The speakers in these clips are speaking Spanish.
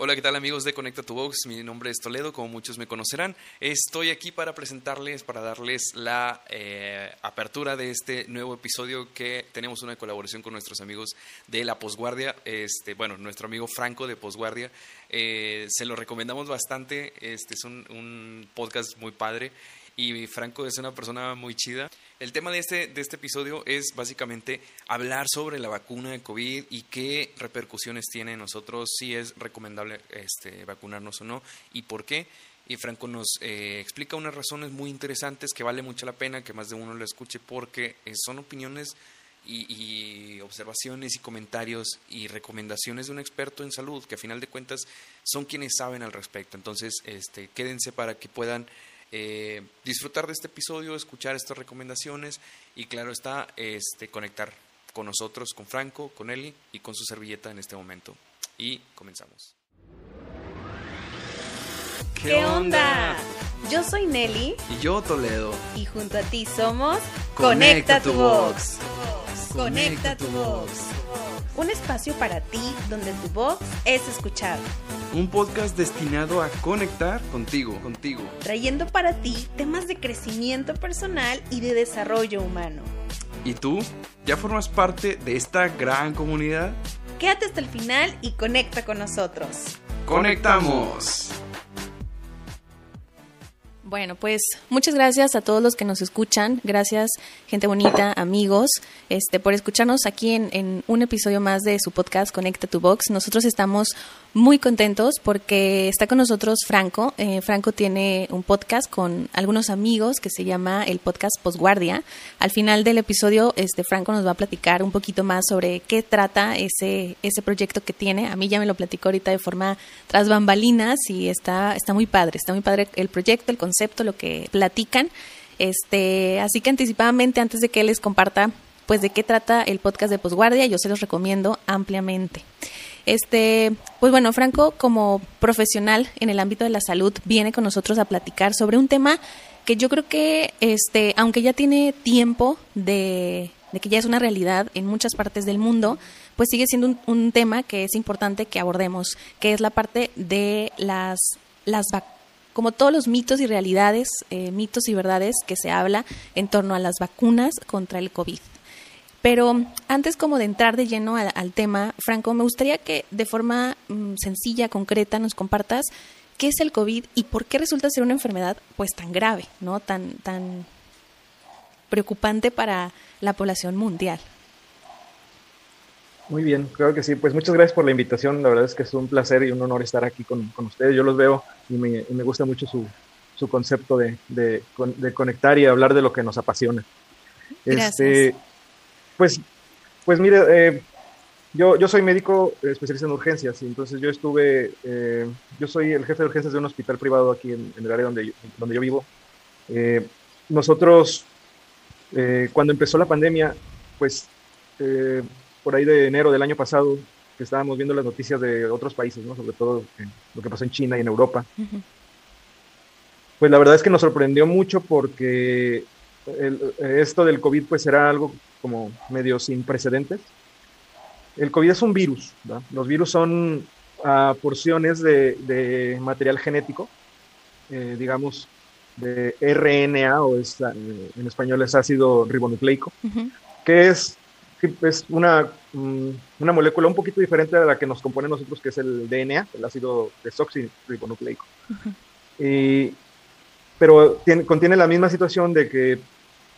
Hola, ¿qué tal amigos de Conecta tu Box? Mi nombre es Toledo, como muchos me conocerán. Estoy aquí para presentarles, para darles la eh, apertura de este nuevo episodio que tenemos una colaboración con nuestros amigos de la Posguardia. Este, bueno, nuestro amigo Franco de Posguardia. Eh, se lo recomendamos bastante. Este es un, un podcast muy padre y Franco es una persona muy chida. El tema de este, de este episodio es básicamente hablar sobre la vacuna de COVID y qué repercusiones tiene en nosotros, si es recomendable este, vacunarnos o no y por qué. Y Franco nos eh, explica unas razones muy interesantes que vale mucho la pena que más de uno lo escuche porque eh, son opiniones y, observaciones y comentarios y recomendaciones de un experto en salud que a final de cuentas son quienes saben al respecto. Entonces, este, quédense para que puedan eh, disfrutar de este episodio, escuchar estas recomendaciones y claro está, este, conectar con nosotros, con Franco, con Eli y con su servilleta en este momento. Y comenzamos. ¿Qué, onda? Yo soy Nelly. Y yo Toledo. Y junto a ti somos Conecta, Conecta tu Box. Conecta tu Box. Un espacio para ti donde tu voz es escuchada. Un podcast destinado a conectar contigo, contigo. Trayendo para ti temas de crecimiento personal y de desarrollo humano. ¿Y tú? ¿Ya formas parte de esta gran comunidad? Quédate hasta el final y conecta con nosotros. ¡Conectamos! Bueno, pues muchas gracias a todos los que nos escuchan. Gracias, gente bonita, amigos, este, por escucharnos aquí en, en, un episodio más de su podcast Conecta tu Box. Nosotros estamos muy contentos porque está con nosotros Franco. Eh, Franco tiene un podcast con algunos amigos que se llama el podcast Postguardia. Al final del episodio, este Franco nos va a platicar un poquito más sobre qué trata ese, ese proyecto que tiene. A mí ya me lo platicó ahorita de forma tras bambalinas y está, está muy padre, está muy padre el proyecto, el concepto, lo que platican. Este, así que anticipadamente, antes de que les comparta pues de qué trata el podcast de Postguardia, yo se los recomiendo ampliamente. Este, pues bueno, Franco, como profesional en el ámbito de la salud, viene con nosotros a platicar sobre un tema que yo creo que, este, aunque ya tiene tiempo de, de que ya es una realidad en muchas partes del mundo, pues sigue siendo un, tema que es importante que abordemos, que es la parte de las, las como todos los mitos y realidades, eh, mitos y verdades que se habla en torno a las vacunas contra el COVID. Pero antes como de entrar de lleno al, tema, Franco, me gustaría que de forma mmm, sencilla, concreta, nos compartas qué es el COVID y por qué resulta ser una enfermedad pues tan grave, ¿no? Tan, tan preocupante para la población mundial. Muy bien, creo que sí. Pues muchas gracias por la invitación. La verdad es que es un placer y un honor estar aquí con, con ustedes. Yo los veo y me, y me gusta mucho su, su concepto de, de, de, conectar y hablar de lo que nos apasiona. Gracias. Este, pues, pues mire, eh, yo, yo soy médico especialista en urgencias y entonces yo estuve, eh, yo soy el jefe de urgencias de un hospital privado aquí en, en el área donde yo, donde yo vivo. Eh, nosotros, eh, cuando empezó la pandemia, pues eh, por ahí de enero del año pasado, que estábamos viendo las noticias de otros países, ¿no? sobre todo lo que pasó en China y en Europa, uh -huh. pues la verdad es que nos sorprendió mucho porque el, esto del COVID pues era algo como medio sin precedentes. El COVID es un virus, ¿verdad? los virus son uh, porciones de, de, material genético, eh, digamos, de RNA o es, en español es ácido ribonucleico, uh -huh. que es es una, mm, una molécula un poquito diferente a la que nos compone nosotros, que es el DNA, el ácido desoxirribonucleico. Uh -huh. y, pero tiene, contiene la misma situación de que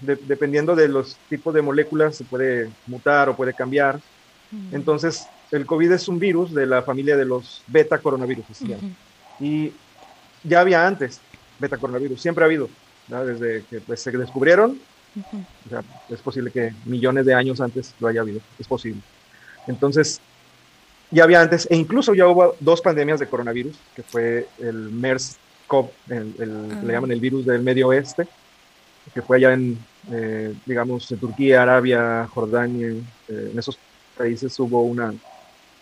de, dependiendo de los tipos de moléculas se puede mutar o puede cambiar. Uh -huh. Entonces, el COVID es un virus de la familia de los beta coronavirus. Uh -huh. Y ya había antes beta coronavirus, siempre ha habido, ¿no? desde que pues, se descubrieron Uh -huh. O sea, es posible que millones de años antes lo haya habido, es posible. Entonces, ya había antes, e incluso ya hubo dos pandemias de coronavirus, que fue el MERS-CoV, el, el, uh -huh. le llaman el virus del Medio Oeste, que fue allá en, eh, digamos, en Turquía, Arabia, Jordania, eh, en esos países hubo una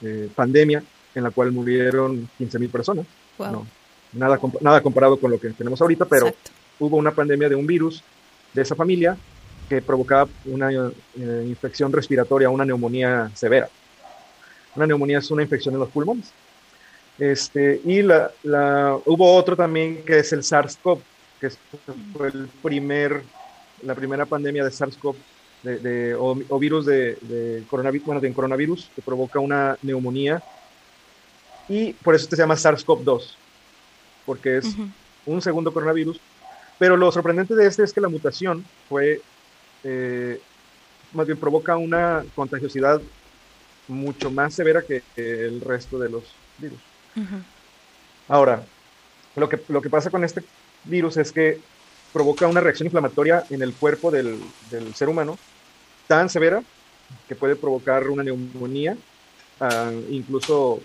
eh, pandemia en la cual murieron 15 mil personas. Wow. No, nada, nada comparado con lo que tenemos ahorita, pero Exacto. hubo una pandemia de un virus de esa familia que provocaba una eh, infección respiratoria, una neumonía severa. Una neumonía es una infección en los pulmones. Este, y la, la, hubo otro también que es el SARS-CoV, que fue el primer, la primera pandemia de SARS-CoV de, o, virus de, coronavirus, bueno, de coronavirus que provoca una neumonía. Y por eso este se llama SARS-CoV-2, porque es un segundo coronavirus. Pero lo sorprendente de este es que la mutación fue, eh, más bien provoca una contagiosidad mucho más severa que el resto de los virus. Ahora, lo que, lo que pasa con este virus es que provoca una reacción inflamatoria en el cuerpo del, del ser humano tan severa que puede provocar una neumonía, uh, incluso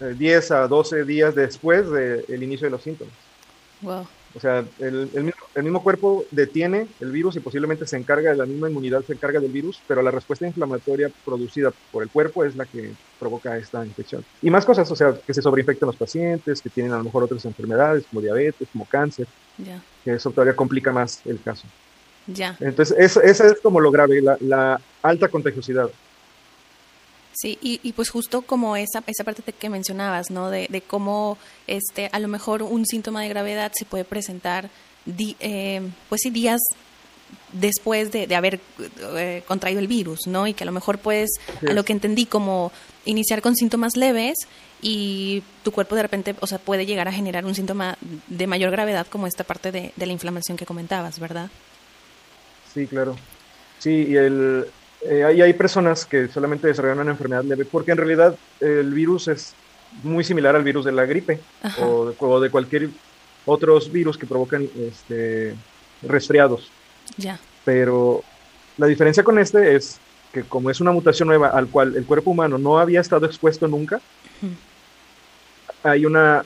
10 a 12 días después del inicio de los síntomas. Wow. O sea, el, el, mismo, cuerpo detiene el virus y posiblemente se encarga de la misma inmunidad, se encarga del virus, pero la respuesta inflamatoria producida por el cuerpo es la que provoca esta infección. Y más cosas, o sea, que se sobreinfectan los pacientes, que tienen a lo mejor otras enfermedades como diabetes, como cáncer, que eso todavía complica más el caso. Ya. Entonces, eso, esa es como lo grave, la, la alta contagiosidad. Sí, y, y, pues justo como esa, esa parte que mencionabas, ¿no? De, de, cómo este, a lo mejor un síntoma de gravedad se puede presentar, eh, pues sí, días después de, de haber eh, contraído el virus, ¿no? Y que a lo mejor puedes, a lo que entendí, como iniciar con síntomas leves y tu cuerpo de repente, o sea, puede llegar a generar un síntoma de mayor gravedad como esta parte de, de la inflamación que comentabas, ¿verdad? Sí, claro. Sí, y el, eh, hay personas que solamente desarrollan una enfermedad leve porque en realidad el virus es muy similar al virus de la gripe o de, cualquier otros virus que provocan este, resfriados. Ya. Pero la diferencia con este es que como es una mutación nueva al cual el cuerpo humano no había estado expuesto nunca, hay una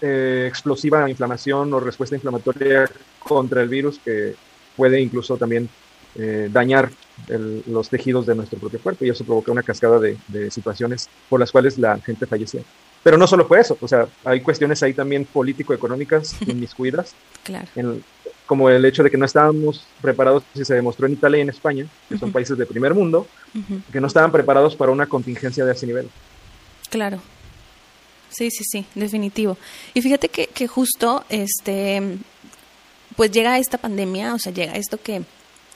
eh, explosiva inflamación o respuesta inflamatoria contra el virus que puede incluso también eh, dañar los tejidos de nuestro propio cuerpo y eso provoca una cascada de, situaciones por las cuales la gente fallecía. Pero no solo fue eso, o sea, hay cuestiones ahí también político-económicas inmiscuidas, claro. como el hecho de que no estábamos preparados, si se demostró en Italia y en España, que son países de primer mundo, que no estaban preparados para una contingencia de ese nivel. Claro. Sí, sí, sí, definitivo. Y fíjate que, que justo, este, pues llega esta pandemia, o sea, llega esto que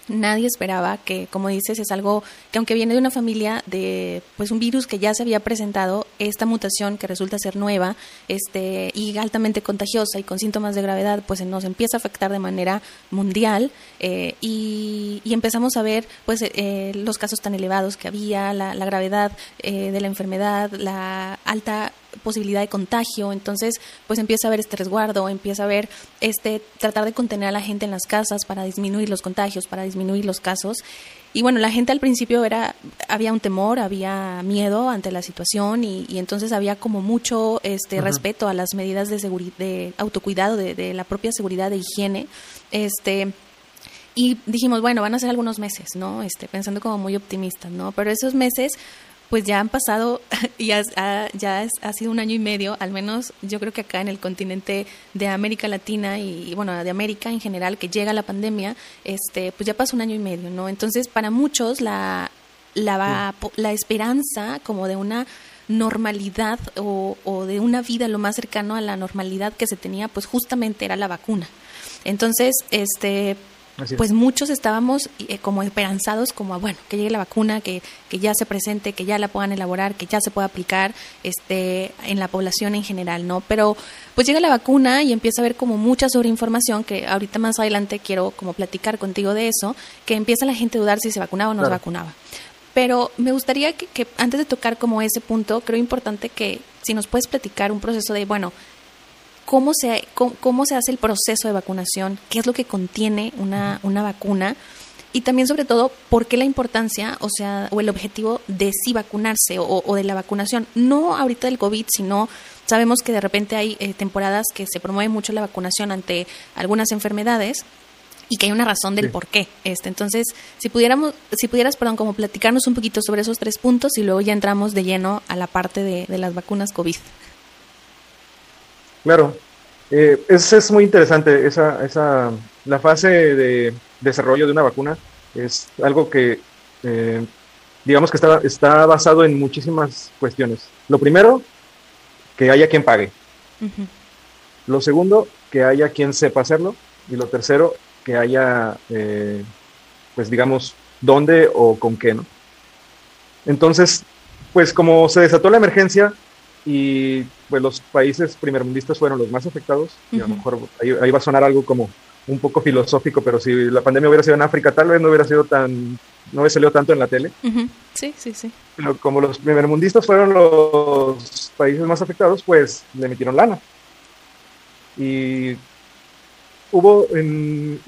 Nadie esperaba que, como dices, es algo que aunque viene de una familia de pues un virus que ya se había presentado, esta mutación que resulta ser nueva, este y altamente contagiosa y con síntomas de gravedad, pues nos empieza a afectar de manera mundial eh, y, empezamos a ver pues eh, los casos tan elevados que había, la, la gravedad eh, de la enfermedad, la alta posibilidad de contagio, entonces pues empieza a haber este resguardo, empieza a ver este tratar de contener a la gente en las casas para disminuir los contagios, para disminuir los casos. Y bueno, la gente al principio era había un temor, había miedo ante la situación y, entonces había como mucho este respeto a las medidas de seguridad, de autocuidado, de, de la propia seguridad de higiene. Este y dijimos, bueno, van a ser algunos meses, ¿no? Este, pensando como muy optimistas, ¿no? Pero esos meses pues ya han pasado, ya, ya ha sido un año y medio, al menos yo creo que acá en el continente de América Latina y, bueno, de América en general, que llega la pandemia, este, pues ya pasó un año y medio, ¿no? Entonces, para muchos la, la, la esperanza como de una normalidad o, o de una vida lo más cercano a la normalidad que se tenía, pues justamente era la vacuna. Entonces, este, pues muchos estábamos eh, como esperanzados como, bueno, que llegue la vacuna, que, que ya se presente, que ya la puedan elaborar, que ya se pueda aplicar este, en la población en general, ¿no? Pero pues llega la vacuna y empieza a haber como mucha sobreinformación, que ahorita más adelante quiero como platicar contigo de eso, que empieza la gente a dudar si se vacunaba o no se vacunaba. Pero me gustaría que, que antes de tocar como ese punto, creo importante que si nos puedes platicar un proceso de, bueno, cómo se, cómo, se hace el proceso de vacunación, qué es lo que contiene una, una vacuna y también sobre todo por qué la importancia, o sea, o el objetivo de sí vacunarse o, de la vacunación, no ahorita del COVID, sino sabemos que de repente hay eh, temporadas que se promueve mucho la vacunación ante algunas enfermedades y que hay una razón del por qué. Este, entonces, si pudiéramos, si pudieras, perdón, como platicarnos un poquito sobre esos tres puntos y luego ya entramos de lleno a la parte de, de las vacunas COVID. Claro, eh, es, muy interesante esa, esa, la fase de desarrollo de una vacuna es algo que eh, digamos que está, está basado en muchísimas cuestiones. Lo primero que haya quien pague. Lo segundo, que haya quien sepa hacerlo. Y lo tercero, que haya, eh, pues digamos, dónde o con qué, ¿no? Entonces, pues como se desató la emergencia y pues los países primermundistas fueron los más afectados, y a lo mejor ahí, va a sonar algo como un poco filosófico, pero si la pandemia hubiera sido en África, tal vez no hubiera sido tan, no hubiera salido tanto en la tele. Sí, sí, sí. Pero como los primermundistas fueron los países más afectados, pues le metieron lana. Y hubo en,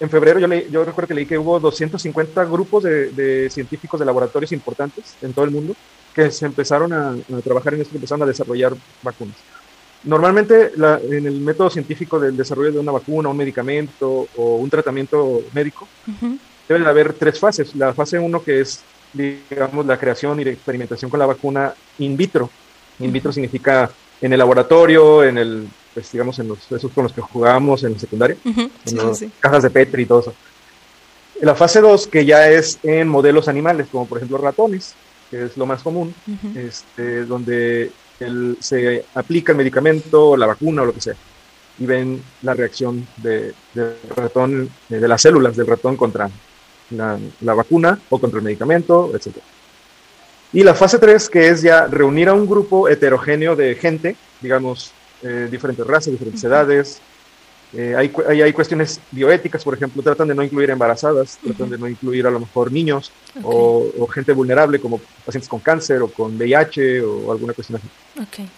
en febrero, yo, yo recuerdo que leí que hubo 250 grupos de, de, científicos de laboratorios importantes en todo el mundo que se empezaron a, a trabajar en esto, empezaron a desarrollar vacunas. Normalmente la, en el método científico del desarrollo de una vacuna, un medicamento o un tratamiento médico, uh debe haber tres fases. La fase uno que es, digamos, la creación y la experimentación con la vacuna in vitro. In vitro significa en el laboratorio, en el, pues digamos, en los, esos con los que jugábamos en la secundaria, en sí, las sí. cajas de Petri y todo eso. La fase 2, que ya es en modelos animales, como por ejemplo ratones, que es lo más común, este, donde el, se aplica el medicamento, la vacuna o lo que sea, y ven la reacción de, del ratón, eh, de las células del ratón contra la, la, vacuna o contra el medicamento, etc. Y la fase 3, que es ya reunir a un grupo heterogéneo de gente, digamos, eh, diferentes razas, diferentes edades. Eh, hay, hay, hay, cuestiones bioéticas, por ejemplo, tratan de no incluir embarazadas, uh -huh. tratan de no incluir a lo mejor niños okay. o, o, gente vulnerable como pacientes con cáncer o con VIH o alguna cuestión así. Okay.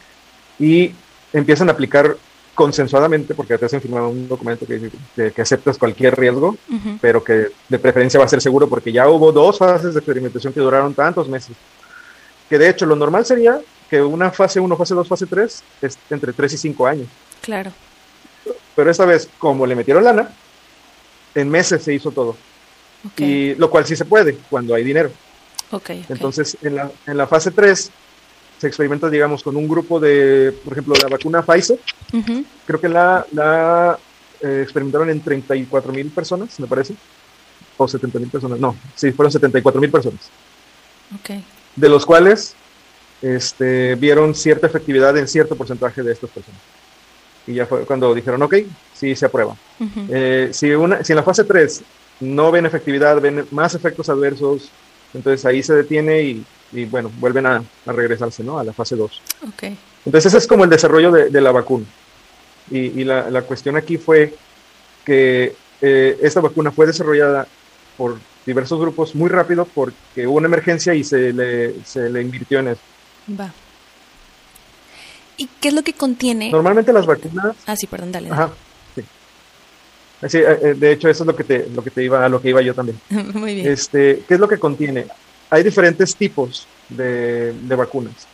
Y empiezan a aplicar consensuadamente, porque te hacen firmar un documento que, que, que aceptas cualquier riesgo, uh -huh. pero que de preferencia va a ser seguro, porque ya hubo dos fases de experimentación que duraron tantos meses. Que de hecho lo normal sería que una fase 1, fase 2, fase 3 es entre 3 y 5 años. Claro. Pero esta vez, como le metieron lana, en meses se hizo todo. Okay. Y lo cual sí se puede cuando hay dinero. Okay, okay. Entonces, en la, en la fase 3 se experimenta, digamos, con un grupo de, por ejemplo, la vacuna Pfizer. Uh -huh. Creo que la, la eh, experimentaron en 34 mil personas, me parece. O 70 mil personas. No, sí, fueron 74 mil personas. Okay. De los cuales este, vieron cierta efectividad en cierto porcentaje de estas personas. Y ya fue cuando dijeron, ok, sí se aprueba. Uh -huh. eh, si, una, si en la fase 3 no ven efectividad, ven más efectos adversos, entonces ahí se detiene y, y bueno, vuelven a, a, regresarse ¿no? a la fase 2. Okay. Entonces ese es como el desarrollo de, de la vacuna. Y, y la, la, cuestión aquí fue que eh, esta vacuna fue desarrollada por diversos grupos muy rápido porque hubo una emergencia y se le, se le invirtió en eso. Va. ¿Y qué es lo que contiene? Normalmente las vacunas. Ah, sí, perdón, dale. Ajá. Sí. sí. de hecho, eso es lo que te, lo que te iba, a lo que iba yo también. Muy bien. Este, ¿qué es lo que contiene? Hay diferentes tipos de, de vacunas.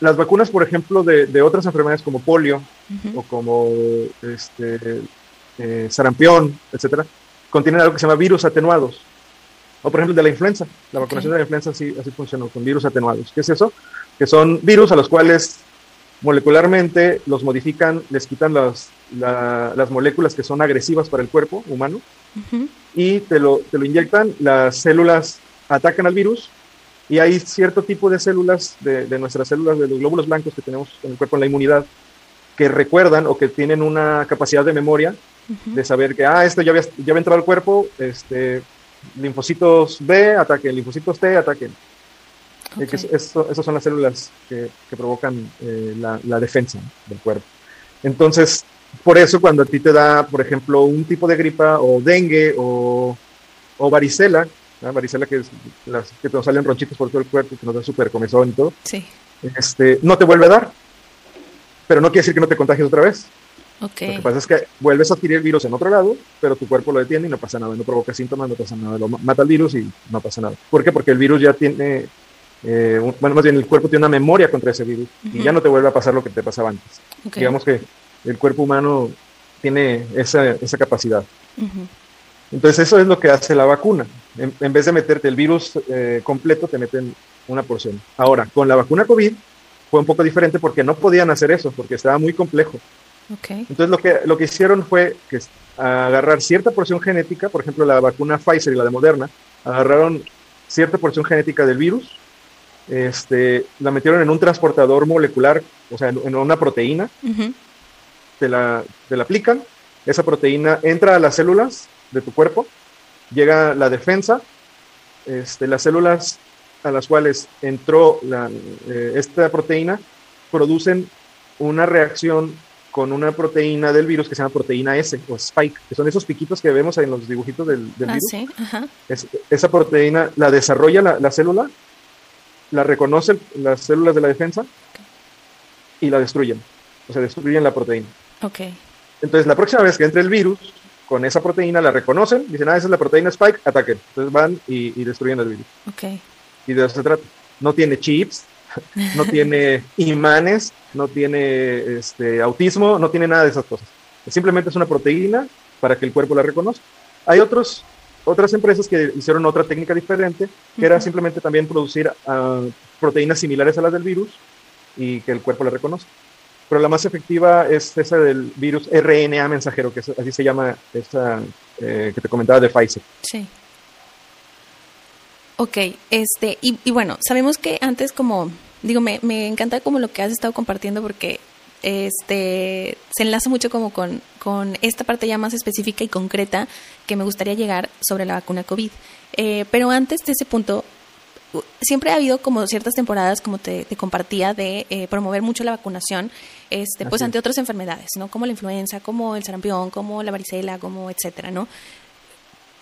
Las vacunas, por ejemplo, de, de otras enfermedades como polio uh -huh. o como este, eh, sarampión, etcétera, contienen algo que se llama virus atenuados. O por ejemplo de la influenza. La vacunación okay. de la influenza así, así funcionó, con virus atenuados. ¿Qué es eso? Que son virus a los cuales molecularmente los modifican, les quitan las, la, las moléculas que son agresivas para el cuerpo humano uh -huh. y te lo, te lo inyectan, las células atacan al virus y hay cierto tipo de células, de, de, nuestras células, de los glóbulos blancos que tenemos en el cuerpo en la inmunidad, que recuerdan o que tienen una capacidad de memoria uh -huh. de saber que, ah, esto ya había, ya había entrado al cuerpo, este, linfocitos B ataquen, linfocitos T ataquen. Okay. Eso, esas son las células que, que provocan eh, la, la, defensa del cuerpo. Entonces, por eso cuando a ti te da, por ejemplo, un tipo de gripa o dengue o, o varicela, ¿no? varicela que, es las, que te salen ronchitos por todo el cuerpo, que nos da súper comezón y todo, sí. este, no te vuelve a dar, pero no quiere decir que no te contagies otra vez. Okay. Lo que pasa es que vuelves a adquirir el virus en otro lado, pero tu cuerpo lo detiene y no pasa nada, no provoca síntomas, no pasa nada, lo mata el virus y no pasa nada. ¿Por qué? Porque el virus ya tiene, eh, bueno, más bien el cuerpo tiene una memoria contra ese virus uh -huh. y ya no te vuelve a pasar lo que te pasaba antes. Okay. Digamos que el cuerpo humano tiene esa, esa capacidad. Uh -huh. Entonces eso es lo que hace la vacuna. En, en vez de meterte el virus eh, completo, te meten una porción. Ahora, con la vacuna COVID fue un poco diferente porque no podían hacer eso, porque estaba muy complejo. Okay. Entonces lo que, lo que hicieron fue que agarrar cierta porción genética, por ejemplo la vacuna Pfizer y la de Moderna, agarraron cierta porción genética del virus este, la metieron en un transportador molecular, o sea, en, una proteína, te, la, te la aplican, esa proteína entra a las células de tu cuerpo, llega la defensa, este, las células a las cuales entró la, eh, esta proteína producen una reacción con una proteína del virus que se llama proteína S o spike, que son esos piquitos que vemos en los dibujitos del, ah, virus. esa proteína la desarrolla la, célula, la reconocen las células de la defensa y la destruyen. O sea, destruyen la proteína. Okay. Entonces, la próxima vez que entre el virus, con esa proteína la reconocen, dicen, ah, esa es la proteína spike, ataquen. Entonces van y, y destruyen el virus. Okay. Y de eso se trata. No tiene chips, no tiene imanes, no tiene este, autismo, no tiene nada de esas cosas. Simplemente es una proteína para que el cuerpo la reconozca. Hay otros, otras empresas que hicieron otra técnica diferente, que era simplemente también producir ah, proteínas similares a las del virus y que el cuerpo la reconozca. Pero la más efectiva es esa del virus RNA mensajero, que así se llama esa eh, que te comentaba de Pfizer. Sí. Ok, este, y, y, bueno, sabemos que antes como, digo, me, me encanta como lo que has estado compartiendo porque este se enlaza mucho como con, con esta parte ya más específica y concreta que me gustaría llegar sobre la vacuna COVID. Eh, pero antes de ese punto, siempre ha habido como ciertas temporadas, como te, compartía, de eh, promover mucho la vacunación, este, pues ante otras enfermedades, ¿no? Como la influenza, como el sarampión, como la varicela, como etcétera, ¿no?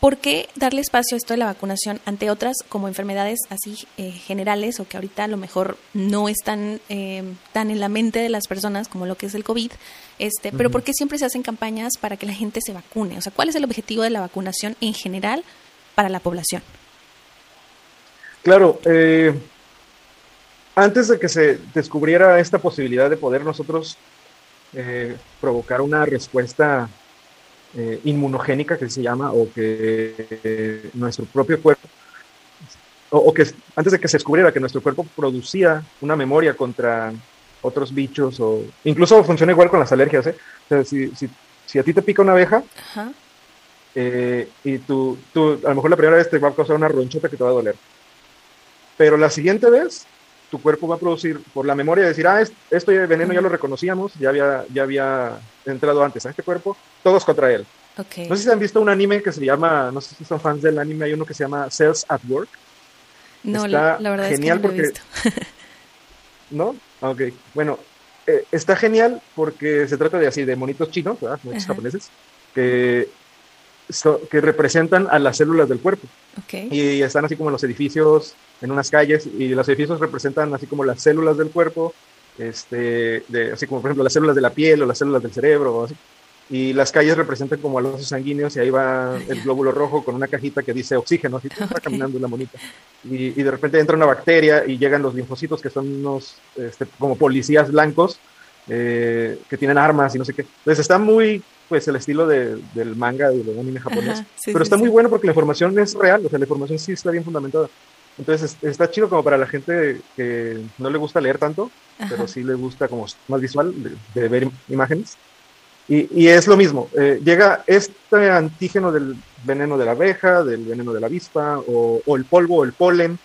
¿Por qué darle espacio a esto de la vacunación ante otras como enfermedades así eh, generales o que ahorita a lo mejor no están eh, tan en la mente de las personas como lo que es el COVID? Este, Pero ¿por qué siempre se hacen campañas para que la gente se vacune? O sea, ¿cuál es el objetivo de la vacunación en general para la población? Claro, eh, antes de que se descubriera esta posibilidad de poder nosotros provocar una respuesta eh, inmunogénica que se llama, o que nuestro propio cuerpo, o, que antes de que se descubriera que nuestro cuerpo producía una memoria contra otros bichos, o incluso funciona igual con las alergias, ¿eh? si, si, a ti te pica una abeja, eh, y tú, tú, a lo mejor la primera vez te va a causar una ronchota que te va a doler, pero la siguiente vez tu cuerpo va a producir por la memoria de decir, ah, este veneno ya lo reconocíamos, ya había, ya había entrado antes a este cuerpo, todos contra él. No sé si han visto un anime que se llama, no sé si son fans del anime, hay uno que se llama Cells at Work. No, la, verdad genial es que no porque... ¿No? Ok, bueno, eh, está genial porque se trata de así, de monitos chinos, ¿verdad? Monitos japoneses, que, que representan a las células del cuerpo. Okay. Y están así como en los edificios, en unas calles, y los edificios representan así como las células del cuerpo, este, de, así como por ejemplo las células de la piel o las células del cerebro, así y las calles representan como a los sanguíneos y ahí va el glóbulo rojo con una cajita que dice oxígeno, así está caminando una monita. Y, y, de repente entra una bacteria y llegan los linfocitos que son unos este, como policías blancos eh, que tienen armas y no sé qué. Entonces está muy, pues el estilo de, del manga, del anime japonés, pero está muy bueno porque la información es real, o sea, la información sí está bien fundamentada. Entonces está chido como para la gente que no le gusta leer tanto, pero sí le gusta como más visual, de ver imágenes. Y, es lo mismo, eh, llega este antígeno del veneno de la abeja, del veneno de la avispa, o, el polvo, o el polen,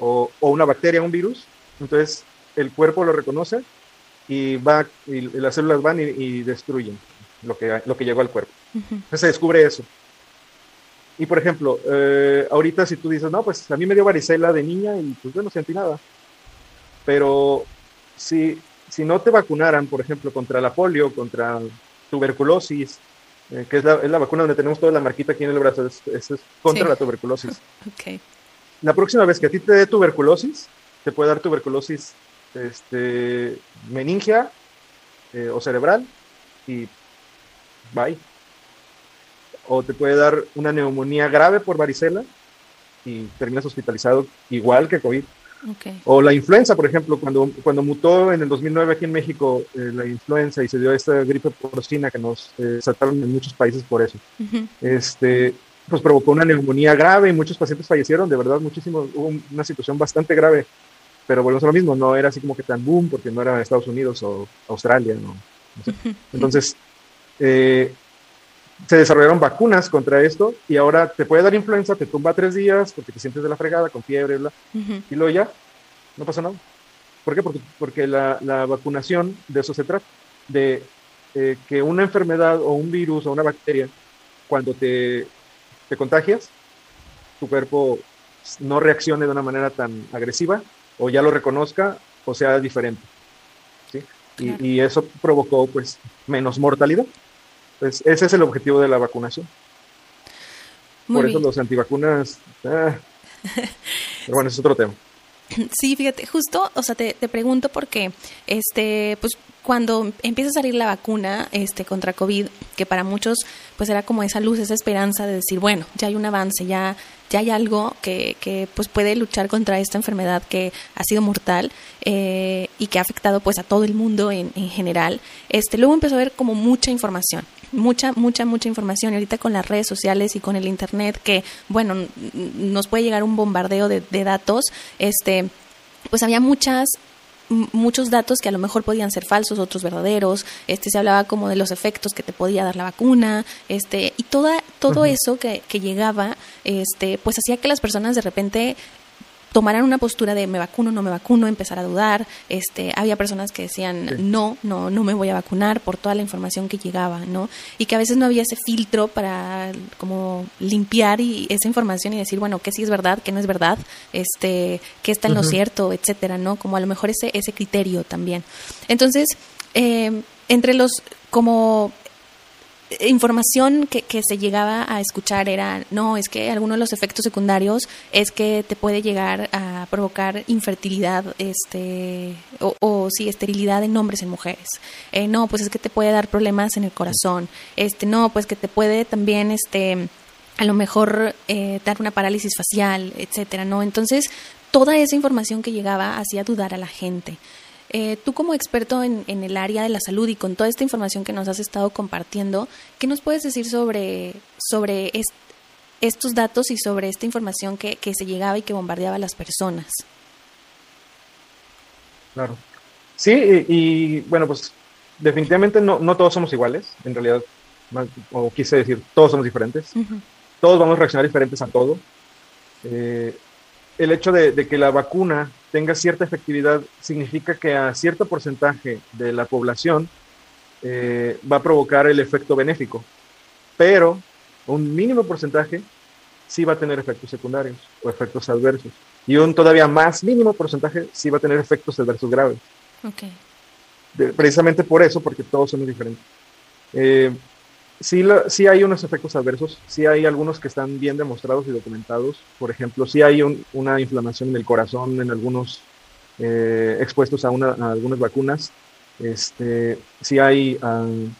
o, una bacteria, un virus. Entonces el cuerpo lo reconoce y, va, y las células van y, destruyen lo que, lo que llegó al cuerpo. Entonces se descubre eso. Y por ejemplo, eh, ahorita si tú dices, no, pues a mí me dio varicela de niña y pues yo no sentí nada. Pero si, si no te vacunaran, por ejemplo, contra la polio, contra tuberculosis, eh, que es la, es la, vacuna donde tenemos toda la marquita aquí en el brazo, es, es, contra la tuberculosis. Okay. La próxima vez que a ti te dé tuberculosis, te puede dar tuberculosis este, meningia eh, o cerebral y bye. O te puede dar una neumonía grave por varicela y terminas hospitalizado igual que COVID. O la influenza, por ejemplo, cuando, cuando mutó en el 2009 aquí en México eh, la influenza y se dio esta gripe porcina que nos eh, saltaron en muchos países por eso, este, pues provocó una neumonía grave y muchos pacientes fallecieron, de verdad, muchísimo, hubo una situación bastante grave, pero volvemos a lo mismo, no era así como que tan boom porque no era Estados Unidos o Australia, ¿no? Entonces, eh, se desarrollaron vacunas contra esto y ahora te puede dar influenza, te tumba tres días porque te sientes de la fregada con fiebre, bla, y luego ya no pasa nada. ¿Por qué? Porque, porque la, la vacunación de eso se trata, de eh, que una enfermedad o un virus o una bacteria, cuando te, te contagias, tu cuerpo no reaccione de una manera tan agresiva o ya lo reconozca o sea diferente. ¿sí? Y, y, eso provocó pues menos mortalidad. Pues ese es el objetivo de la vacunación. Muy Por eso bien. los antivacunas... Ah, pero bueno, es otro tema. Sí, fíjate, justo, o sea, te, te, pregunto porque, este, pues, cuando empieza a salir la vacuna, este, contra COVID, que para muchos, pues, era como esa luz, esa esperanza de decir, bueno, ya hay un avance, ya, ya hay algo que, que pues, puede luchar contra esta enfermedad que ha sido mortal eh, y que ha afectado, pues, a todo el mundo en, en general. Este, luego empezó a haber como mucha información, mucha, mucha, mucha información. Y ahorita con las redes sociales y con el internet, que, bueno, nos puede llegar un bombardeo de, de datos, este, pues había muchas muchos datos que a lo mejor podían ser falsos, otros verdaderos, este se hablaba como de los efectos que te podía dar la vacuna, este y toda todo uh -huh. eso que, que llegaba, este pues hacía que las personas de repente tomaran una postura de me vacuno, no me vacuno, empezar a dudar. Este, había personas que decían sí. no, no, no me voy a vacunar por toda la información que llegaba, ¿no? Y que a veces no había ese filtro para como limpiar y esa información y decir, bueno, que sí es verdad, que no es verdad, este, que está en uh -huh. lo cierto, etcétera, ¿no? Como a lo mejor ese, ese criterio también. Entonces, eh, entre los como información que, se llegaba a escuchar era, no, es que algunos de los efectos secundarios es que te puede llegar a provocar infertilidad, este, o, sí, esterilidad en hombres en mujeres. Eh, no, pues es que te puede dar problemas en el corazón. Este, no, pues que te puede también, este, a lo mejor eh, dar una parálisis facial, etcétera, ¿no? Entonces, toda esa información que llegaba hacía dudar a la gente. Eh, tú como experto en, en, el área de la salud y con toda esta información que nos has estado compartiendo, ¿qué nos puedes decir sobre, sobre est estos datos y sobre esta información que, que, se llegaba y que bombardeaba a las personas? Claro. Sí, y, y bueno, pues definitivamente no, no, todos somos iguales, en realidad, o quise decir, todos somos diferentes. Uh -huh. Todos vamos a reaccionar diferentes a todo. Eh, el hecho de, de, que la vacuna tenga cierta efectividad significa que a cierto porcentaje de la población eh, va a provocar el efecto benéfico, pero un mínimo porcentaje sí va a tener efectos secundarios o efectos adversos, y un todavía más mínimo porcentaje sí va a tener efectos adversos graves. Okay. De, precisamente por eso, porque todos somos diferentes. Eh, sí, sí hay unos efectos adversos, sí hay algunos que están bien demostrados y documentados. Por ejemplo, sí hay un, una inflamación en el corazón en algunos eh, expuestos a, una, a, algunas vacunas. Este, sí hay, um,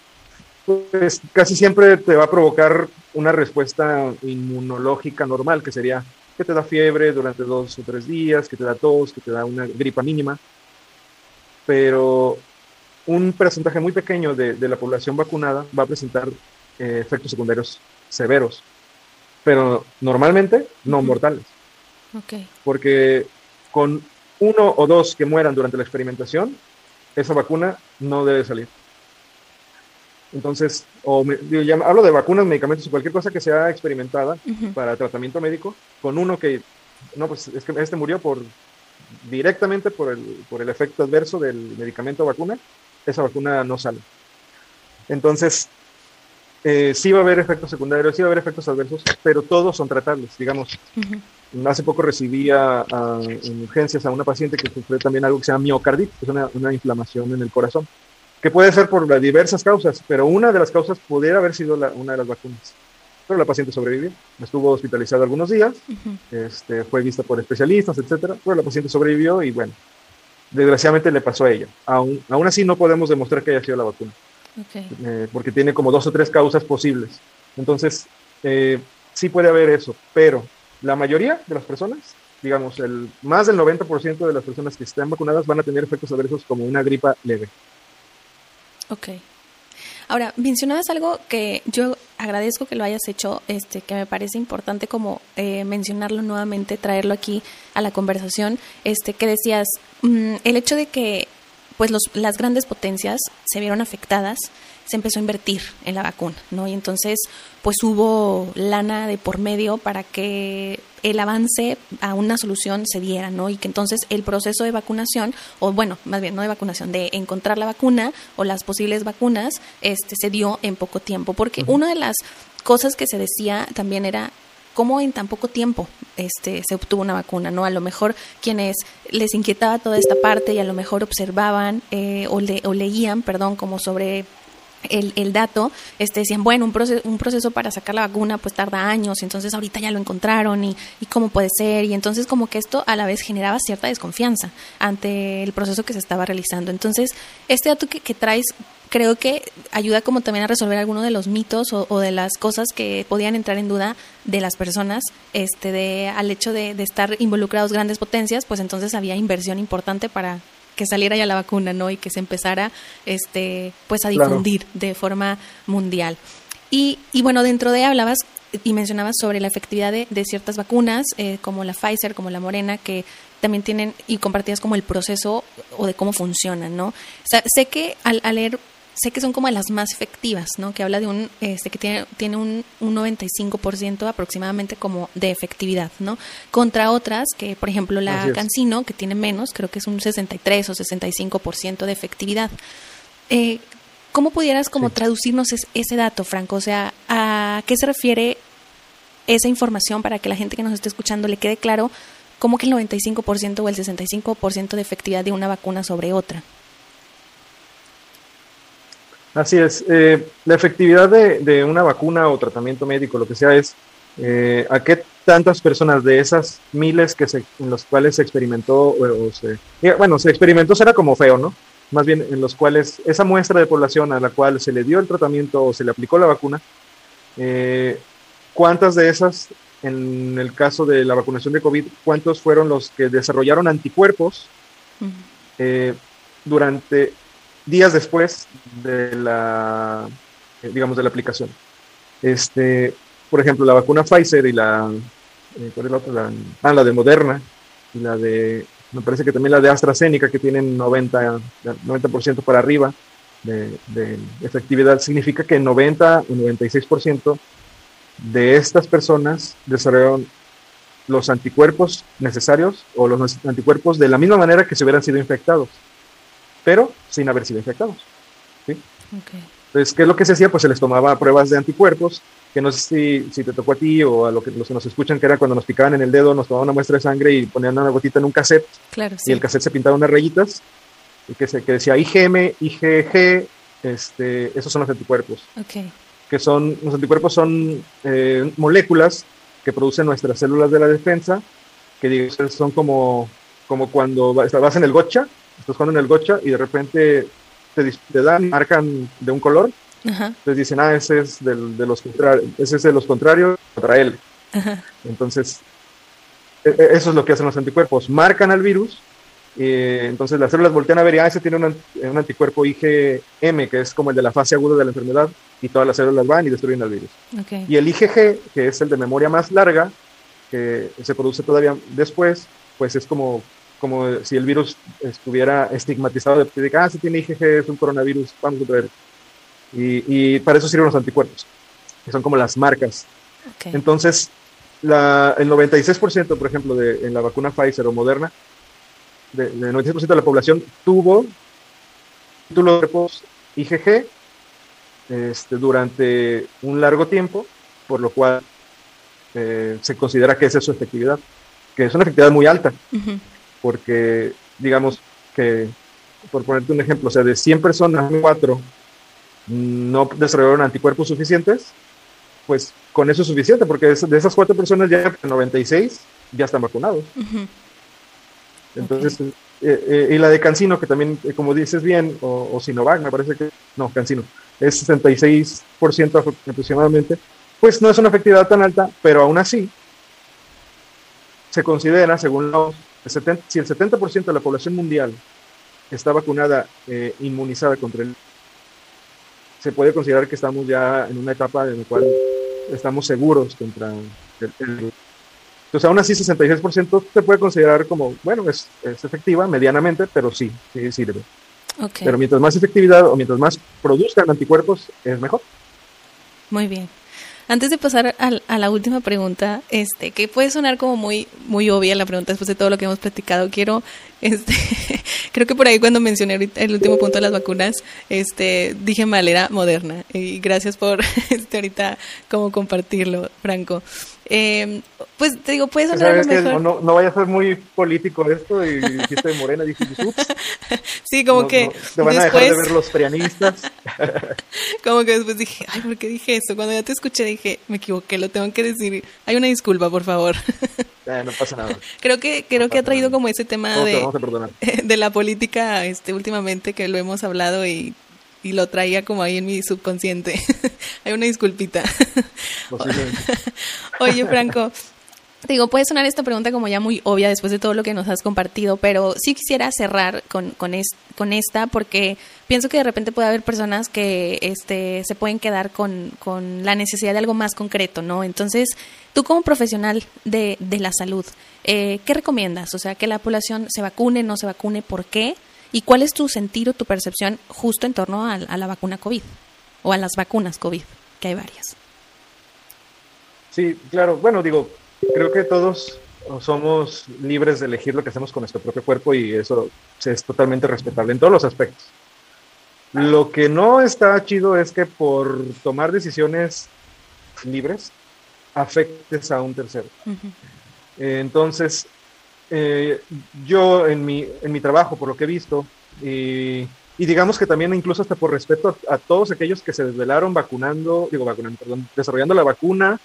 pues casi siempre te va a provocar una respuesta inmunológica normal, que sería que te da fiebre durante dos o tres días, que te da tos, que te da una gripa mínima. Pero un porcentaje muy pequeño de, de, la población vacunada va a presentar eh, efectos secundarios severos, pero normalmente no mortales. Okay. Porque con uno o dos que mueran durante la experimentación, esa vacuna no debe salir. Entonces, o me, digo, ya hablo de vacunas, medicamentos o cualquier cosa que sea experimentada uh -huh. para tratamiento médico, con uno que, no, pues es que este murió por directamente por el, por el efecto adverso del medicamento o vacuna, esa vacuna no sale. Entonces, eh, sí va a haber efectos secundarios, sí va a haber efectos adversos, pero todos son tratables, digamos. Uh -huh. Hace poco recibí a, a, en urgencias a una paciente que sufrió también algo que se llama miocarditis, que es una, una, inflamación en el corazón, que puede ser por diversas causas, pero una de las causas pudiera haber sido la, una de las vacunas. Pero la paciente sobrevivió, estuvo hospitalizada algunos días, uh -huh. este, fue vista por especialistas, etcétera, pero la paciente sobrevivió y bueno, desgraciadamente le pasó a ella. Aún, aún así no podemos demostrar que haya sido la vacuna. Okay. Eh, porque tiene como dos o tres causas posibles. Entonces, eh, sí puede haber eso, pero la mayoría de las personas, digamos, el, más del 90% de las personas que estén vacunadas van a tener efectos adversos como una gripa leve. Ok. Ahora, mencionabas algo que yo agradezco que lo hayas hecho, este, que me parece importante como eh, mencionarlo nuevamente, traerlo aquí a la conversación, este, que decías, mmm, el hecho de que pues los, las grandes potencias se vieron afectadas, se empezó a invertir en la vacuna, ¿no? Y entonces, pues hubo lana de por medio para que el avance a una solución se diera, ¿no? Y que entonces el proceso de vacunación, o bueno, más bien no de vacunación, de encontrar la vacuna o las posibles vacunas, este, se dio en poco tiempo. Porque una de las cosas que se decía también era cómo en tan poco tiempo este, se obtuvo una vacuna, ¿no? A lo mejor quienes les inquietaba toda esta parte y a lo mejor observaban eh, o, le, o leían, perdón, como sobre el, el, dato, este, decían, bueno, un proceso, un proceso para sacar la vacuna pues tarda años, entonces ahorita ya lo encontraron y, y cómo puede ser, y entonces como que esto a la vez generaba cierta desconfianza ante el proceso que se estaba realizando. Entonces, este dato que, que traes creo que ayuda como también a resolver algunos de los mitos o, o, de las cosas que podían entrar en duda de las personas, este, de, al hecho de, de estar involucrados grandes potencias, pues entonces había inversión importante para que saliera ya la vacuna, ¿no? Y que se empezara, este, pues a difundir claro. de forma mundial. Y, y bueno, dentro de hablabas y mencionabas sobre la efectividad de, de ciertas vacunas, eh, como la Pfizer, como la Morena, que también tienen y compartías como el proceso o de cómo funcionan, ¿no? O sea, sé que al, al leer sé que son como las más efectivas, ¿no? Que habla de un, este, que tiene, tiene un, un 95% aproximadamente como de efectividad, ¿no? Contra otras, que por ejemplo la Cancino, que tiene menos, creo que es un 63 o 65% de efectividad. Eh, ¿Cómo pudieras como sí. traducirnos es, ese dato, Franco? O sea, ¿a qué se refiere esa información para que la gente que nos esté escuchando le quede claro cómo que el 95% o el 65% de efectividad de una vacuna sobre otra? Así es. Eh, la efectividad de, de, una vacuna o tratamiento médico, lo que sea, es eh, a qué tantas personas de esas miles que se, en los cuales se experimentó, o, se, bueno, se experimentó será como feo, ¿no? Más bien en los cuales esa muestra de población a la cual se le dio el tratamiento o se le aplicó la vacuna, eh, ¿cuántas de esas, en el caso de la vacunación de COVID, cuántos fueron los que desarrollaron anticuerpos uh -huh. durante días después de la, eh, digamos, de la aplicación. Este, por ejemplo, la vacuna Pfizer y la, eh, ¿cuál es la otra? La, ah, la de Moderna y la de, me parece que también la de AstraZeneca, que tienen 90, 90% para arriba de, de, efectividad, significa que 90 o 96% de estas personas desarrollaron los anticuerpos necesarios o los anticuerpos de la misma manera que se hubieran sido infectados pero sin haber sido infectados. ¿sí? Okay. Entonces, ¿qué es lo que se hacía? Pues se les tomaba pruebas de anticuerpos, que no sé si, si te tocó a ti o a lo que, los que nos escuchan, que era cuando nos picaban en el dedo, nos tomaban una muestra de sangre y ponían una gotita en un cassette. Claro, sí. Y el cassette se pintaba unas rayitas, y que, se, que decía IgM, IgG, este, esos son los anticuerpos. Okay. Que son, los anticuerpos son eh, moléculas que producen nuestras células de la defensa, que digamos, son como, como cuando vas en el gotcha, estás jugando en el gocha y de repente te, te dan, marcan de un color, Ajá. entonces dicen, ah, ese es del, de los ese es de los contrarios contra él. Ajá. Entonces, e, e, eso es lo que hacen los anticuerpos, marcan al virus, y entonces las células voltean a ver y ah, ese tiene un, un, anticuerpo IgM, que es como el de la fase aguda de la enfermedad, y todas las células van y destruyen al virus. Okay. Y el IgG, que es el de memoria más larga, que se produce todavía después, pues es como como si el virus estuviera estigmatizado de que, ah, si tiene IgG, es un coronavirus, vamos a ver. Y, y, para eso sirven los anticuerpos, que son como las marcas. Okay. Entonces, la, el 96%, por ejemplo, de, en la vacuna Pfizer o Moderna, del de 96% de la población tuvo título de cuerpos IgG este, durante un largo tiempo, por lo cual eh, se considera que esa es su efectividad, que es una efectividad muy alta. Uh -huh porque digamos que, por ponerte un ejemplo, o sea, de 100 personas, 4 no desarrollaron anticuerpos suficientes, pues con eso es suficiente, porque de esas 4 personas ya 96 ya están vacunados. Uh -huh. Entonces, okay. eh, eh, y la de Cancino, que también, eh, como dices bien, o, o, Sinovac, me parece que, no, Cancino, es 66% aproximadamente, pues no es una efectividad tan alta, pero aún así se considera, según los el 70, si el 70% de la población mundial está vacunada, eh, inmunizada contra el se puede considerar que estamos ya en una etapa en la cual estamos seguros contra el, el entonces, aún así, 66% se puede considerar como, bueno, es, es efectiva medianamente, pero sí, sí sirve. Pero mientras más efectividad o mientras más produzcan anticuerpos, es mejor. Muy bien. Antes de pasar a, la última pregunta, este, que puede sonar como muy, muy obvia la pregunta después de todo lo que hemos platicado, quiero, este, creo que por ahí cuando mencioné el último punto de las vacunas, este, dije mal, era moderna. Y gracias por, este, ahorita como compartirlo, Franco. Eh, pues te digo, puede sonar mejor. No, no, vaya a ser muy político esto y dijiste de Morena, dije, Sí, como que. te van a dejar de ver los prianistas. como que después dije, ay, ¿por qué dije eso? Cuando ya te escuché dije, me equivoqué, lo tengo que decir. Hay una disculpa, por favor. Eh, no pasa nada. Creo que, creo que ha traído como ese tema de, de la política este últimamente que lo hemos hablado y y lo traía como ahí en mi subconsciente. Hay una disculpita. Oye, Franco, digo, puede sonar esta pregunta como ya muy obvia después de todo lo que nos has compartido, pero sí quisiera cerrar con, con, con esta porque pienso que de repente puede haber personas que este, se pueden quedar con, con la necesidad de algo más concreto, ¿no? Entonces, tú como profesional de, de la salud, eh, ¿qué recomiendas? O sea, que la población se vacune, no se vacune, ¿por qué? ¿Y cuál es tu sentido, tu percepción justo en torno a, la vacuna COVID o a las vacunas COVID, que hay varias? Sí, claro. Bueno, digo, creo que todos somos libres de elegir lo que hacemos con nuestro propio cuerpo y eso es totalmente respetable en todos los aspectos. Lo que no está chido es que por tomar decisiones libres afectes a un tercero. Entonces, eh, yo en mi, en mi trabajo, por lo que he visto, y, digamos que también incluso hasta por respeto a, todos aquellos que se desvelaron vacunando, digo vacunando, perdón, desarrollando la vacuna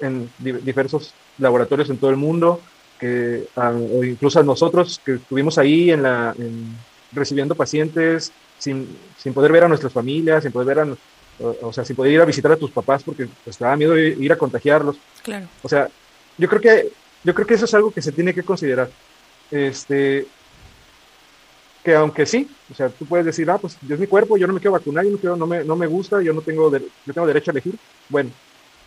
en diversos laboratorios en todo el mundo, que, o incluso a nosotros que estuvimos ahí en la, recibiendo pacientes sin, sin, poder ver a nuestras familias, sin poder ver a, o, sea, sin poder ir a visitar a tus papás porque pues, te daba miedo ir a contagiarlos. Claro. O sea, yo creo que yo creo que eso es algo que se tiene que considerar. Este, que aunque sí, o sea, tú puedes decir, ah, pues es mi cuerpo, yo no me quiero vacunar, yo no, quiero, no, me, no me gusta, yo no tengo, yo tengo derecho a elegir. Bueno,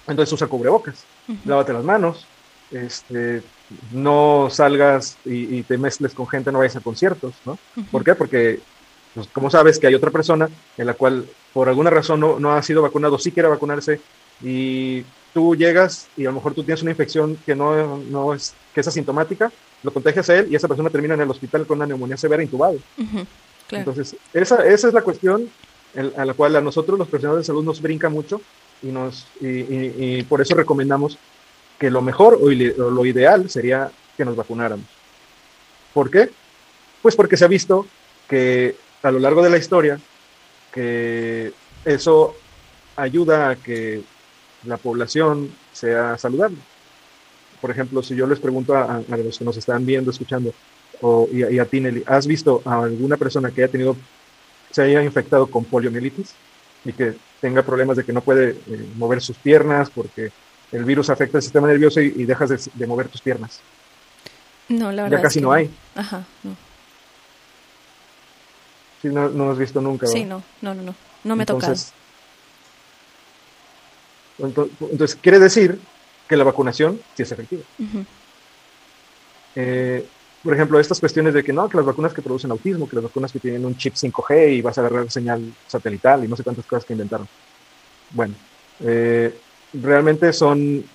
entonces usa cubrebocas, lávate las manos, este, no salgas y, te mezcles con gente, no vayas a conciertos, ¿no? ¿Por qué? Porque, pues, como sabes que hay otra persona en la cual por alguna razón no, no ha sido vacunado, sí quiere vacunarse y tú llegas y a lo mejor tú tienes una infección que no, no es, que es asintomática, lo contagias a él y esa persona termina en el hospital con una neumonía severa intubado. Entonces, esa, esa es la cuestión a la cual a nosotros los profesionales de salud nos brinca mucho y, nos, y, por eso recomendamos que lo mejor o, lo ideal sería que nos vacunáramos. ¿Por qué? Pues porque se ha visto que a lo largo de la historia que eso ayuda a que la población sea saludable. Por ejemplo, si yo les pregunto a, los que nos están viendo, escuchando, o, y, a, ti, Nelly, ¿has visto a alguna persona que haya tenido, se haya infectado con poliomielitis y que tenga problemas de que no puede eh, mover sus piernas porque el virus afecta el sistema nervioso y, dejas de, mover tus piernas? No, la verdad. Ya casi no hay. Ajá, no. Sí, no, no has visto nunca. Sí, no, no, no, no. No me tocado. Entonces, quiere decir que la vacunación sí es efectiva. Eh, por ejemplo, estas cuestiones de que no, que las vacunas que producen autismo, que las vacunas que tienen un chip 5G y vas a agarrar señal satelital y no sé cuántas cosas que inventaron. Bueno, eh, realmente son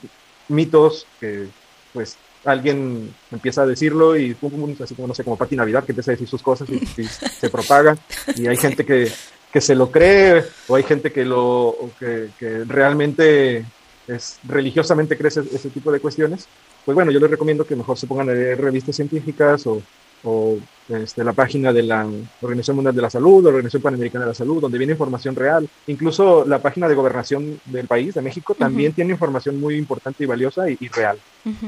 mitos que pues alguien empieza a decirlo y así como no sé, como Pati Navidad que empieza a decir sus cosas y, y se propaga y hay gente que que se lo cree o hay gente que lo que, realmente es religiosamente cree ese, tipo de cuestiones, pues bueno, yo les recomiendo que mejor se pongan a leer revistas científicas o, o este, la página de la Organización Mundial de la Salud, la Organización Panamericana de la Salud, donde viene información real. Incluso la página de gobernación del país, de México, también tiene información muy importante y valiosa y, real.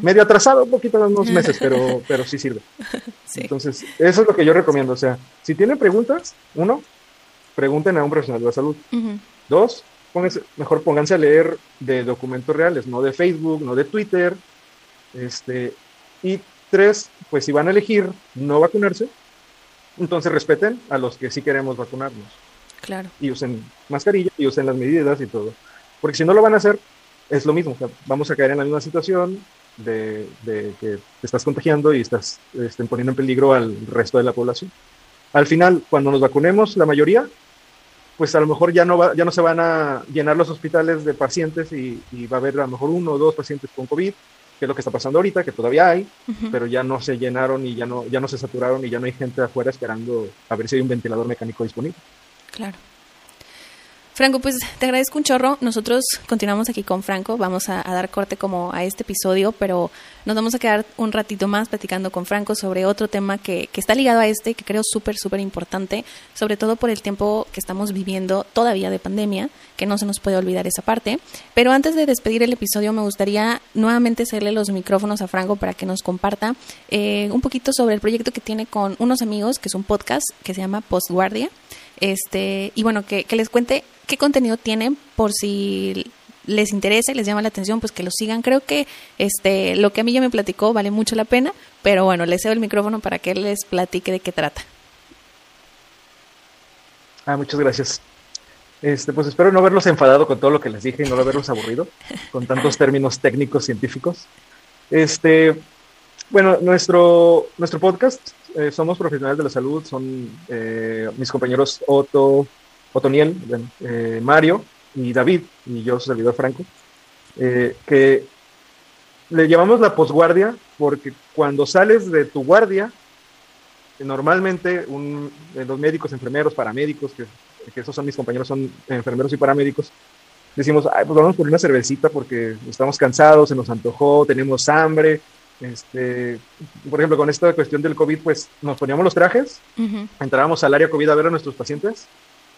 Medio atrasado, un poquito, unos meses, pero, pero sí sirve. Entonces, eso es lo que yo recomiendo. O sea, si tienen preguntas, uno, pregunten a un profesional de la salud. Dos, mejor pónganse a leer de documentos reales, no de Facebook, no de Twitter. Este, y tres, pues si van a elegir no vacunarse, entonces respeten a los que sí queremos vacunarnos. Claro. Y usen mascarilla y usen las medidas y todo. Porque si no lo van a hacer, es lo mismo. vamos a caer en la misma situación de, que te estás contagiando y estás estén poniendo en peligro al resto de la población. al final, cuando nos vacunemos, la mayoría, pues a lo mejor ya no, va, ya no se van a llenar los hospitales de pacientes y, va a haber a lo mejor uno o dos pacientes con COVID, que es lo que está pasando ahorita, que todavía hay, pero ya no se llenaron y ya no, ya no se saturaron y ya no hay gente afuera esperando a ver si hay un ventilador mecánico disponible. Claro. Franco, pues te agradezco un chorro. Nosotros continuamos aquí con Franco. Vamos a, dar corte como a este episodio, pero nos vamos a quedar un ratito más platicando con Franco sobre otro tema que, que está ligado a este, que creo súper, súper importante, sobre todo por el tiempo que estamos viviendo todavía de pandemia, que no se nos puede olvidar esa parte. Pero antes de despedir el episodio, me gustaría nuevamente hacerle los micrófonos a Franco para que nos comparta eh, un poquito sobre el proyecto que tiene con unos amigos, que es un podcast que se llama Postguardia. Este, y bueno, que, que les cuente qué contenido tienen por si les interesa y les llama la atención, pues que lo sigan. Creo que este lo que a mí ya me platicó vale mucho la pena, pero bueno, les cedo el micrófono para que les platique de qué trata. Ah, muchas gracias. Este, pues espero no haberlos enfadado con todo lo que les dije y no haberlos aburrido con tantos términos técnicos científicos. Este, bueno, nuestro, nuestro podcast, eh, somos profesionales de la salud, son eh, mis compañeros Otto, Otoniel, eh, Mario y David, y yo, su servidor Franco, eh, que le llamamos la posguardia porque cuando sales de tu guardia, normalmente un, los médicos, enfermeros, paramédicos, que, esos son mis compañeros, son enfermeros y paramédicos, decimos, Ay, pues vamos por una cervecita porque estamos cansados, se nos antojó, tenemos hambre. Este, por ejemplo, con esta cuestión del COVID, pues nos poníamos los trajes, entrábamos al área COVID a ver a nuestros pacientes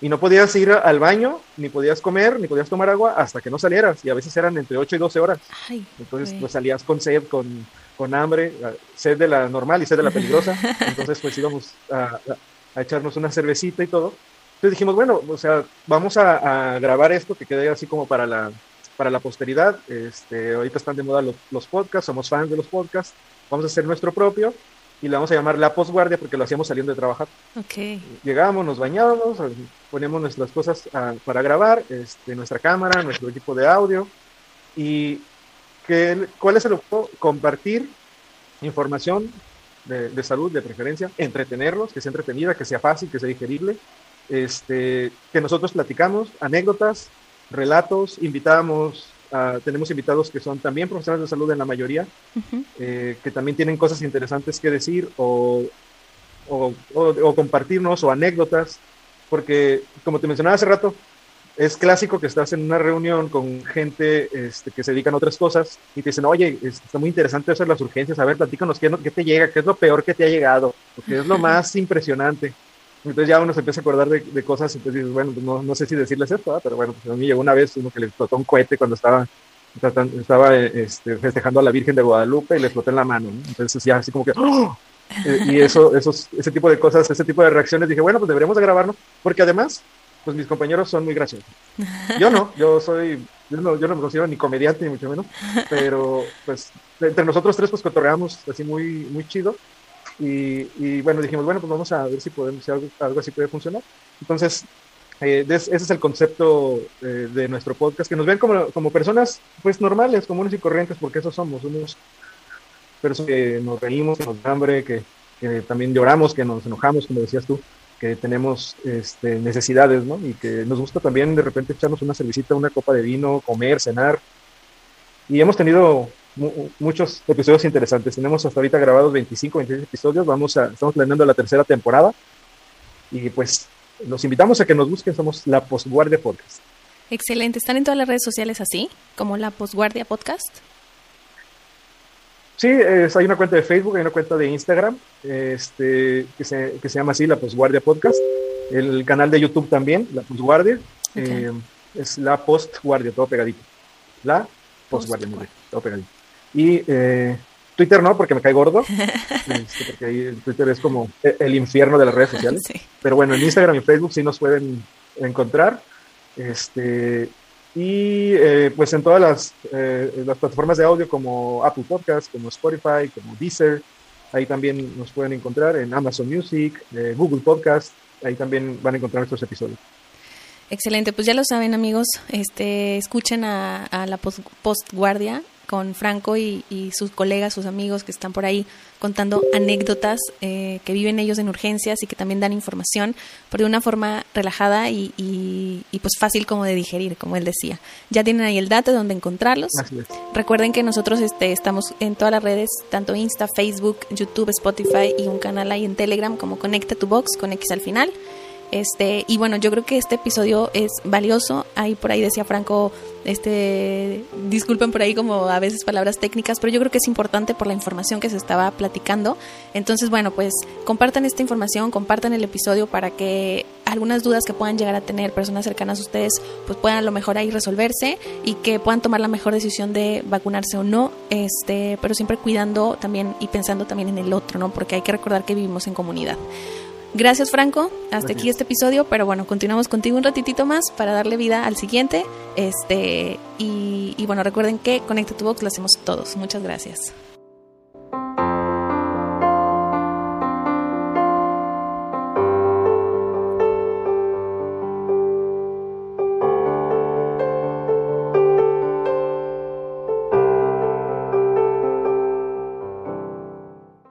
y no podías ir al baño, ni podías comer, ni podías tomar agua hasta que no salieras. Y a veces eran entre 8 y 12 horas. Entonces, pues salías con sed, con, con, hambre, sed de la normal y sed de la peligrosa. Entonces, pues íbamos a, a, echarnos una cervecita y todo. Entonces dijimos, bueno, o sea, vamos a, a, grabar esto que quede así como para la, para la posteridad. Este, ahorita están de moda los, los podcasts, somos fans de los podcasts. Vamos a hacer nuestro propio y le vamos a llamar la posguardia porque lo hacíamos saliendo de trabajar. Okay. Llegábamos, nos bañábamos, poníamos nuestras cosas ah, para grabar, este, nuestra cámara, nuestro equipo de audio y que, cuál es el objetivo, compartir información de, de, salud de preferencia, entretenerlos, que sea entretenida, que sea fácil, que sea digerible, este, que nosotros platicamos, anécdotas, relatos, invitamos Ah, tenemos invitados que son también profesionales de salud en la mayoría, eh, que también tienen cosas interesantes que decir o, o, compartirnos o anécdotas, porque como te mencionaba hace rato, es clásico que estás en una reunión con gente este, que se dedican a otras cosas y te dicen, oye, está muy interesante hacer las urgencias, a ver, platícanos qué, qué te llega, qué es lo peor que te ha llegado, qué es lo más impresionante. Entonces ya uno se empieza a acordar de, cosas y entonces dices, bueno, pues no, sé si decirles esto, pero bueno, pues a mí llegó una vez uno que le explotó un cohete cuando estaba, estaba este, festejando a la Virgen de Guadalupe y le explotó en la mano. Entonces ya así como que... ¡oh! Eh, y eso, esos, ese tipo de cosas, ese tipo de reacciones, dije, bueno, pues deberíamos de grabarlo, porque además, pues mis compañeros son muy graciosos. Yo no, yo soy, yo no, yo no me considero ni comediante ni mucho menos, pero pues entre nosotros tres pues cotorreamos así muy, muy chido y, bueno, dijimos, bueno, pues vamos a ver si podemos, si algo, algo así puede funcionar. Entonces, eh, ese es el concepto eh, de nuestro podcast, que nos ven como, como, personas pues normales, comunes y corrientes, porque eso somos, unos personas que nos reímos, que nos hambre, que, que, también lloramos, que nos enojamos, como decías tú, que tenemos este, necesidades, ¿no? Y que nos gusta también de repente echarnos una cervecita, una copa de vino, comer, cenar. Y hemos tenido muchos episodios interesantes. Tenemos hasta ahorita grabados 25, 26 episodios. Vamos a, estamos planeando la tercera temporada. Y pues los invitamos a que nos busquen. Somos La Postguardia Podcast. Excelente. ¿Están en todas las redes sociales así? Como La Postguardia Podcast. Sí, hay una cuenta de Facebook, hay una cuenta de Instagram este, que, se, que se llama así, La Postguardia Podcast. El canal de YouTube también, La Postguardia. Eh, es La Postguardia, todo pegadito. La Postguardia, todo pegadito. Y eh, Twitter no, porque me cae gordo, este, porque ahí Twitter es como el infierno de las redes sociales. Pero bueno, en Instagram y Facebook sí nos pueden encontrar. Este, y eh, pues en todas las, eh, las, plataformas de audio como Apple Podcast, como Spotify, como Deezer, ahí también nos pueden encontrar en Amazon Music, Google Podcast, ahí también van a encontrar nuestros episodios. Excelente, pues ya lo saben amigos, este, escuchen a, la postguardia con Franco y, sus colegas, sus amigos que están por ahí contando anécdotas eh, que viven ellos en urgencias y que también dan información, pero de una forma relajada y, pues fácil como de digerir, como él decía. Ya tienen ahí el dato de dónde encontrarlos. Recuerden que nosotros este, estamos en todas las redes, tanto Insta, Facebook, YouTube, Spotify y un canal ahí en Telegram como Conecta tu Box con X al final. Este, y bueno, yo creo que este episodio es valioso. Ahí por ahí decía Franco, este, disculpen por ahí como a veces palabras técnicas, pero yo creo que es importante por la información que se estaba platicando. Entonces, bueno, pues compartan esta información, compartan el episodio para que algunas dudas que puedan llegar a tener personas cercanas a ustedes, pues puedan a lo mejor ahí resolverse y que puedan tomar la mejor decisión de vacunarse o no, este, pero siempre cuidando también y pensando también en el otro, ¿no? Porque hay que recordar que vivimos en comunidad. Gracias Franco, hasta aquí este episodio, pero bueno, continuamos contigo un ratitito más para darle vida al siguiente. Este, y, y bueno, recuerden que Conecta tu Box lo hacemos todos. Muchas gracias.